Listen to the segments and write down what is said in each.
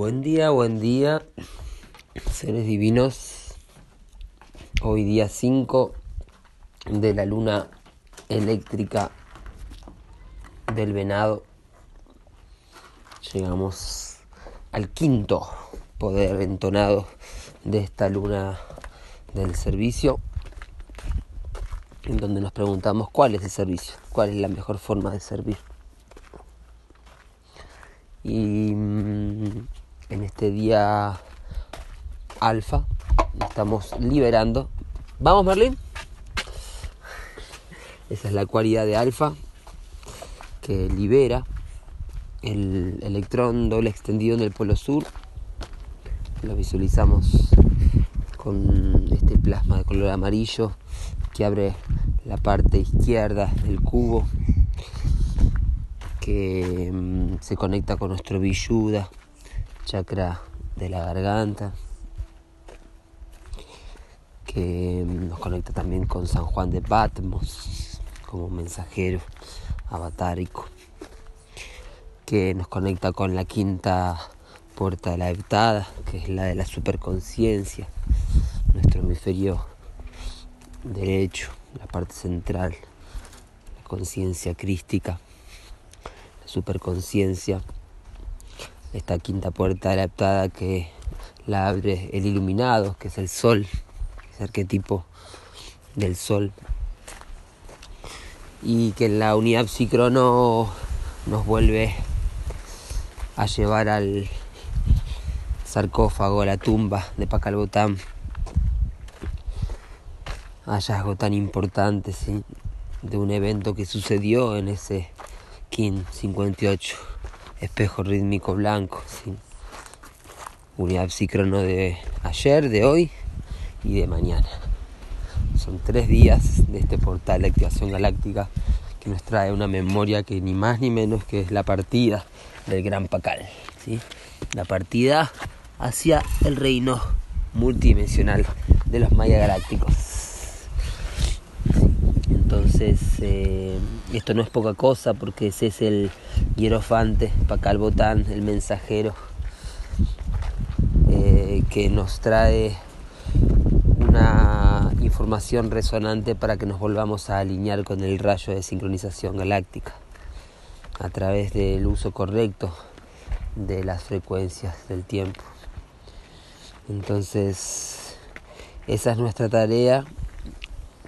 Buen día, buen día, seres divinos. Hoy día 5 de la luna eléctrica del venado. Llegamos al quinto poder entonado de esta luna del servicio, en donde nos preguntamos cuál es el servicio, cuál es la mejor forma de servir. Y mm, en este día alfa estamos liberando. ¿Vamos, Merlin? Esa es la cualidad de alfa que libera el electrón doble extendido en el polo sur. Lo visualizamos con este plasma de color amarillo que abre la parte izquierda del cubo que mm, se conecta con nuestro Villuda chakra de la garganta, que nos conecta también con San Juan de Patmos como mensajero avatárico, que nos conecta con la quinta puerta de la heptada, que es la de la superconciencia, nuestro hemisferio derecho, la parte central, la conciencia crística, la superconciencia esta quinta puerta adaptada que la abre el iluminado, que es el sol, que es el arquetipo del sol. Y que la unidad psicrono nos vuelve a llevar al sarcófago, a la tumba de Pacalbotán. Hallazgo tan importante, ¿sí? de un evento que sucedió en ese King 58 espejo rítmico blanco, ¿sí? unidad psicrono de ayer, de hoy y de mañana. Son tres días de este portal de activación galáctica que nos trae una memoria que ni más ni menos que es la partida del Gran Pacal, ¿sí? la partida hacia el reino multidimensional de los mayas galácticos. Entonces, eh, esto no es poca cosa porque ese es el hierofante, Pacal Botán, el mensajero, eh, que nos trae una información resonante para que nos volvamos a alinear con el rayo de sincronización galáctica a través del uso correcto de las frecuencias del tiempo. Entonces, esa es nuestra tarea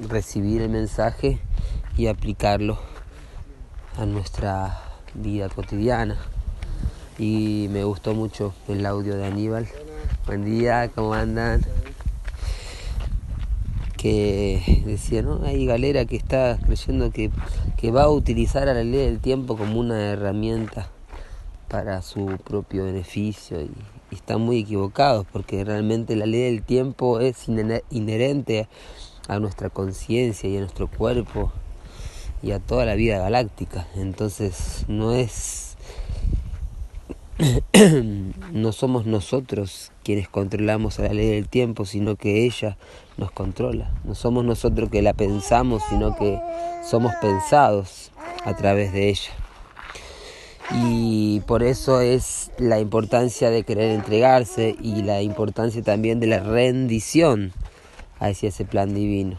recibir el mensaje y aplicarlo a nuestra vida cotidiana. Y me gustó mucho el audio de Aníbal. Buen día, ¿cómo andan? Que decía, ¿no? Hay galera que está creyendo que, que va a utilizar a la ley del tiempo como una herramienta para su propio beneficio y, y están muy equivocados porque realmente la ley del tiempo es inherente a nuestra conciencia y a nuestro cuerpo y a toda la vida galáctica. Entonces no es no somos nosotros quienes controlamos a la ley del tiempo, sino que ella nos controla. No somos nosotros que la pensamos, sino que somos pensados a través de ella. Y por eso es la importancia de querer entregarse y la importancia también de la rendición hacia ese plan divino.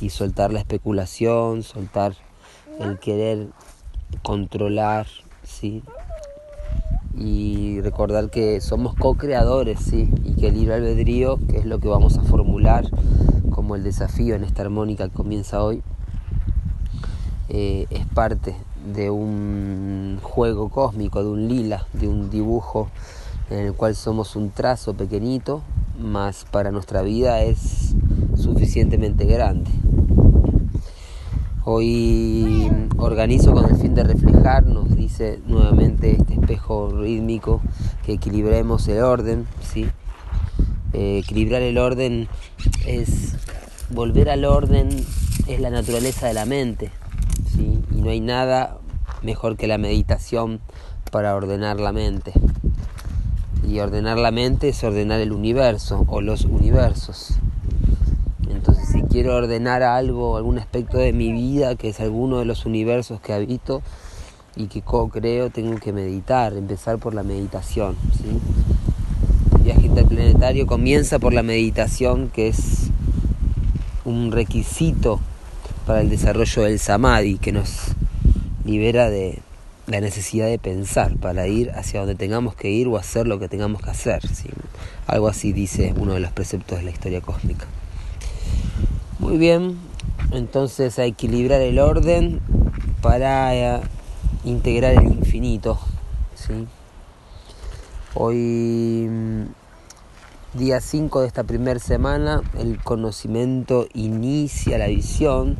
Y soltar la especulación, soltar el querer controlar, ¿sí? Y recordar que somos co-creadores, ¿sí? Y que el libre albedrío, que es lo que vamos a formular como el desafío en esta armónica que comienza hoy, eh, es parte de un juego cósmico, de un lila, de un dibujo en el cual somos un trazo pequeñito más para nuestra vida es suficientemente grande. Hoy organizo con el fin de reflejar, nos dice nuevamente este espejo rítmico, que equilibremos el orden, ¿sí? Eh, equilibrar el orden es volver al orden, es la naturaleza de la mente, y no hay nada mejor que la meditación para ordenar la mente. Y ordenar la mente es ordenar el universo o los universos. Entonces si quiero ordenar algo, algún aspecto de mi vida, que es alguno de los universos que habito, y que co-creo tengo que meditar, empezar por la meditación. ¿sí? El viaje interplanetario comienza por la meditación, que es un requisito para el desarrollo del samadhi, que nos libera de la necesidad de pensar para ir hacia donde tengamos que ir o hacer lo que tengamos que hacer. Algo así dice uno de los preceptos de la historia cósmica. Muy bien, entonces a equilibrar el orden para eh, integrar el infinito. ¿sí? Hoy, mm, día 5 de esta primera semana, el conocimiento inicia la visión,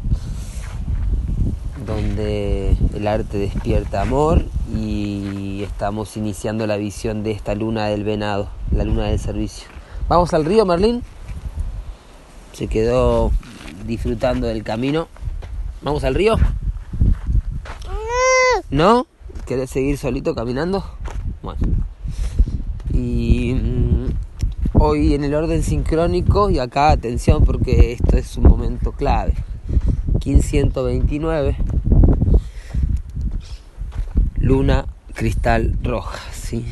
donde el arte despierta amor y estamos iniciando la visión de esta luna del venado, la luna del servicio. ¿Vamos al río, Merlín? Se quedó disfrutando del camino. ¿Vamos al río? ¿No? ¿Querés seguir solito caminando? Bueno. Y mm, hoy en el orden sincrónico, y acá atención porque esto es un momento clave. 1529, luna cristal roja, ¿sí?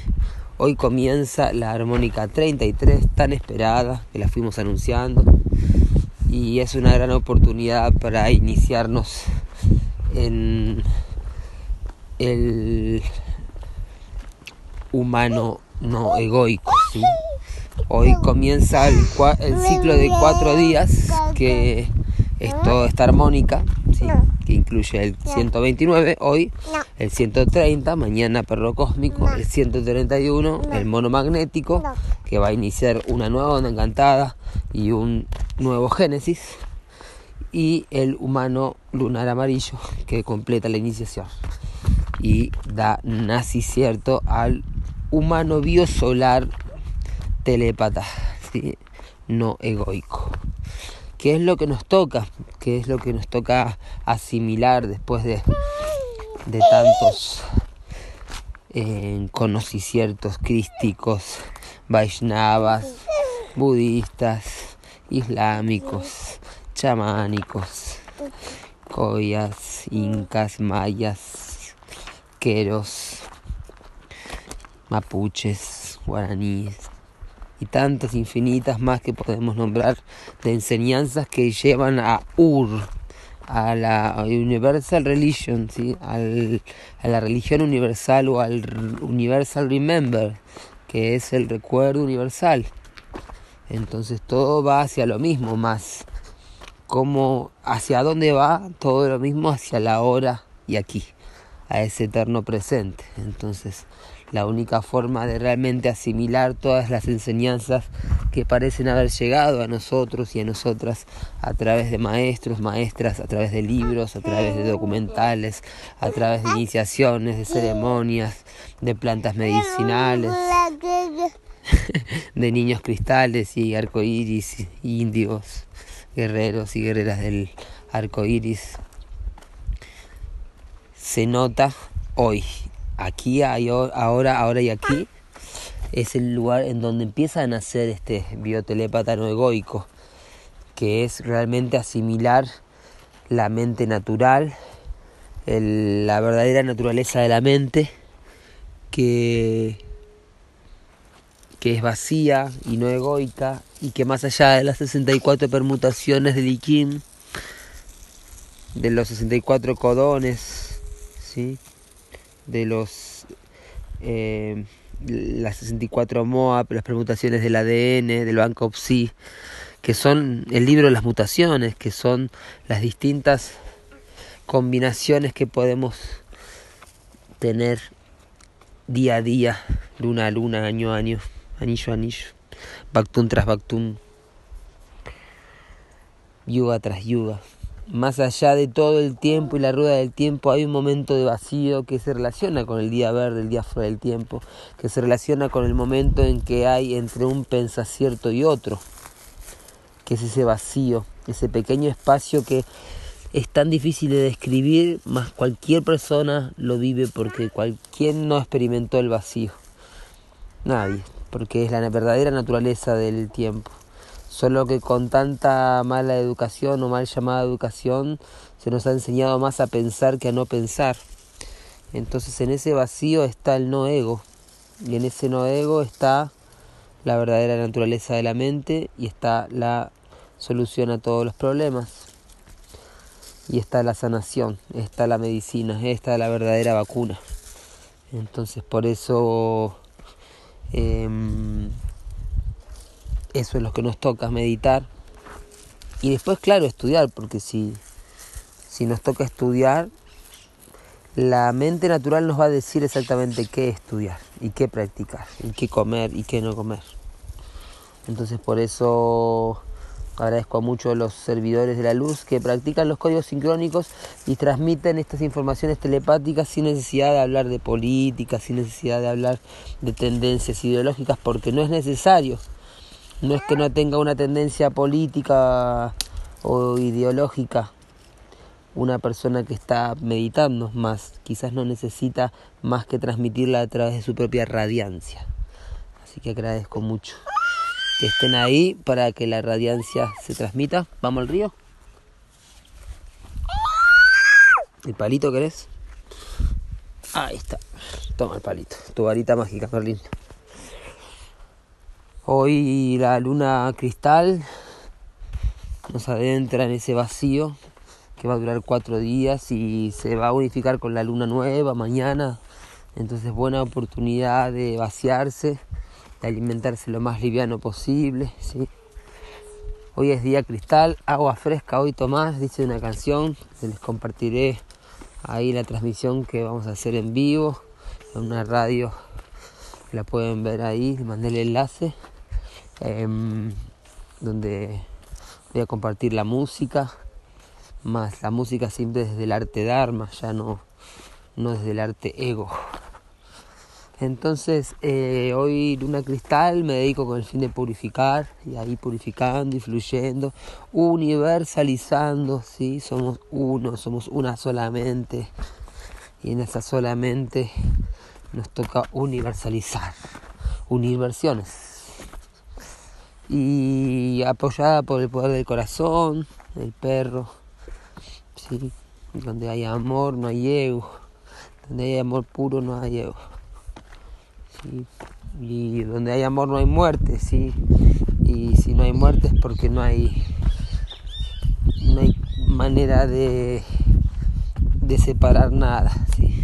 Hoy comienza la armónica 33, tan esperada, que la fuimos anunciando, y es una gran oportunidad para iniciarnos en el humano no egoico. Hoy comienza el, ciclo de cuatro días que es toda esta armónica, que incluye el 129, hoy el 130, mañana perro cósmico, el 131, el mono magnético, que va a iniciar una nueva onda encantada y un nuevo génesis, y el humano lunar amarillo, que completa la iniciación. Y da cierto al humano biosolar telépata, no egoico. ¿Qué es lo que nos toca? ¿Qué es lo que nos toca asimilar después de, de tantos eh, conociciertos crísticos, vaishnavas, budistas, islámicos, chamánicos, coyas, incas, mayas, queros, mapuches, guaraníes y tantas infinitas más que podemos nombrar de enseñanzas que llevan a Ur, a la Universal Religion, ¿sí? A la religión universal o al Universal Remember, que es el recuerdo universal. Entonces todo va hacia lo mismo, más como hacia dónde va todo lo mismo hacia la hora y aquí a ese eterno presente. Entonces, la única forma de realmente asimilar todas las enseñanzas que parecen haber llegado a nosotros y a nosotras a través de maestros, maestras, a través de libros, a través de documentales, a través de iniciaciones, de ceremonias, de plantas medicinales, de niños cristales y arcoíris, índigos, guerreros y guerreras del arco iris se nota hoy. Aquí, ahora, ahora y aquí es el lugar en donde empieza a nacer este biotelépata no egoico, que es realmente asimilar la mente natural, la verdadera naturaleza de la mente, que, que es vacía y no egoica, y que más allá de las 64 permutaciones del IKIM, de los 64 codones, ¿sí? De los eh, las 64 MOAP, las permutaciones del ADN, del Banco Psi, que son el libro de las mutaciones, que son las distintas combinaciones que podemos tener día a día, luna a luna, año a año, anillo a anillo, Bactún tras Bactún, yuga tras yuga más allá de todo el tiempo y la rueda del tiempo, hay un momento de vacío que se relaciona con el día verde, el día fuera del tiempo, que se relaciona con el momento en que hay entre un pensacierto y otro, que es ese vacío, ese pequeño espacio que es tan difícil de describir, más cualquier persona lo vive porque cualquier no experimentó el vacío. Nadie, porque es la verdadera naturaleza del tiempo. Solo que con tanta mala educación o mal llamada educación se nos ha enseñado más a pensar que a no pensar. Entonces en ese vacío está el no ego y en ese no ego está la verdadera naturaleza de la mente y está la solución a todos los problemas. Y está la sanación, está la medicina, está la verdadera vacuna. Entonces por eso em, eso es lo que nos toca, meditar. Y después, claro, estudiar, porque si, si nos toca estudiar, la mente natural nos va a decir exactamente qué estudiar y qué practicar, y qué comer y qué no comer. Entonces por eso agradezco a muchos los servidores de la luz que practican los códigos sincrónicos y transmiten estas informaciones telepáticas sin necesidad de hablar de política, sin necesidad de hablar de tendencias ideológicas, porque no es necesario. No es que no tenga una tendencia política o ideológica una persona que está meditando más, quizás no necesita más que transmitirla a través de su propia radiancia. Así que agradezco mucho que estén ahí para que la radiancia se transmita. ¿Vamos al río? ¿El palito querés? Ahí está. Toma el palito. Tu varita mágica, Merlín. Hoy la luna cristal nos adentra en ese vacío que va a durar cuatro días y se va a unificar con la luna nueva mañana. Entonces buena oportunidad de vaciarse, de alimentarse lo más liviano posible. Hoy es día cristal, agua fresca, hoy Tomás, dice una canción, les compartiré ahí la transmisión que vamos a hacer en vivo, en una radio, la pueden ver ahí, mandé el enlace, em, donde voy a compartir la música más la música siempre desde el arte Dharma, ya no, no desde el arte ego. Entonces, eh, hoy Luna Cristal me dedico con el fin de purificar, y ahí purificando y fluyendo, universalizando, ¿sí? Somos uno, somos una solamente, y en esa solamente nos toca universalizar, unir versiones. Y apoyada por el poder del corazón, el perro, donde hay amor no hay ego, donde hay amor puro no hay ego, y donde hay amor no hay muerte, ¿sí? y si no hay muerte es porque no hay, no hay manera de, de separar nada. ¿sí?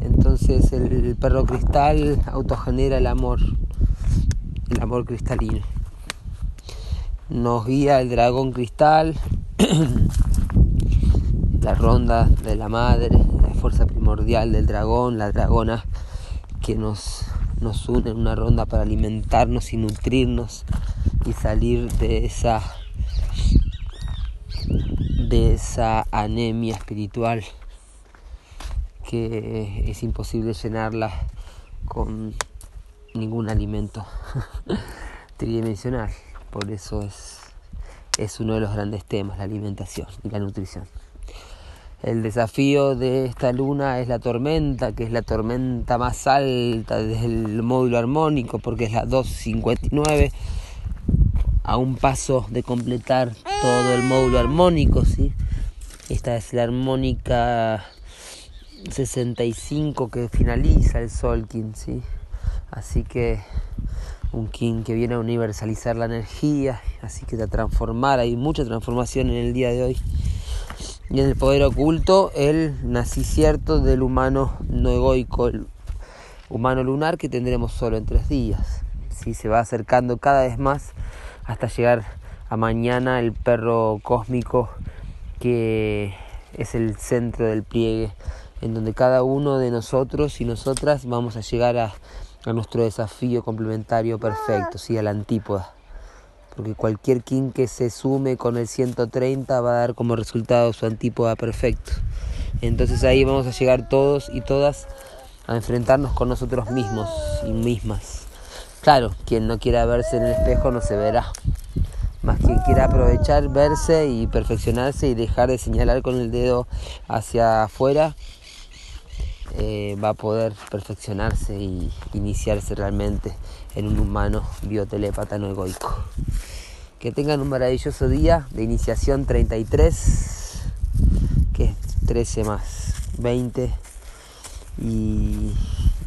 Entonces el perro cristal autogenera el amor, el amor cristalino. Nos guía el dragón cristal la ronda de la madre, la fuerza primordial del dragón, la dragona que nos, nos une en una ronda para alimentarnos y nutrirnos y salir de esa de esa anemia espiritual que es imposible llenarla con ningún alimento tridimensional. Por eso es, es uno de los grandes temas, la alimentación y la nutrición. El desafío de esta luna es la tormenta, que es la tormenta más alta desde el módulo armónico, porque es la 259, a un paso de completar todo el módulo armónico, ¿sí? Esta es la armónica 65 que finaliza el Solkin, ¿sí? Así que un King que viene a universalizar la energía, así que a transformar, hay mucha transformación en el día de hoy y en el poder oculto el nacicierto del humano no egoico, el humano lunar que tendremos solo en tres días. ¿sí? Se va acercando cada vez más hasta llegar a mañana el perro cósmico que es el centro del pliegue, en donde cada uno de nosotros y nosotras vamos a llegar a, a nuestro desafío complementario perfecto, ¿sí? a la antípoda porque cualquier king que se sume con el 130 va a dar como resultado su antípoda perfecto. Entonces ahí vamos a llegar todos y todas a enfrentarnos con nosotros mismos y mismas. Claro, quien no quiera verse en el espejo no se verá. Más quien quiera aprovechar, verse y perfeccionarse y dejar de señalar con el dedo hacia afuera, eh, va a poder perfeccionarse y iniciarse realmente en un humano biotelépata no egoico. Que tengan un maravilloso día de iniciación 33, que es 13 más 20, Y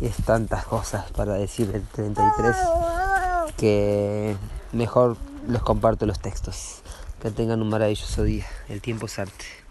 es tantas cosas para decir el 33 que mejor les comparto los textos. Que tengan un maravilloso día. El tiempo es arte.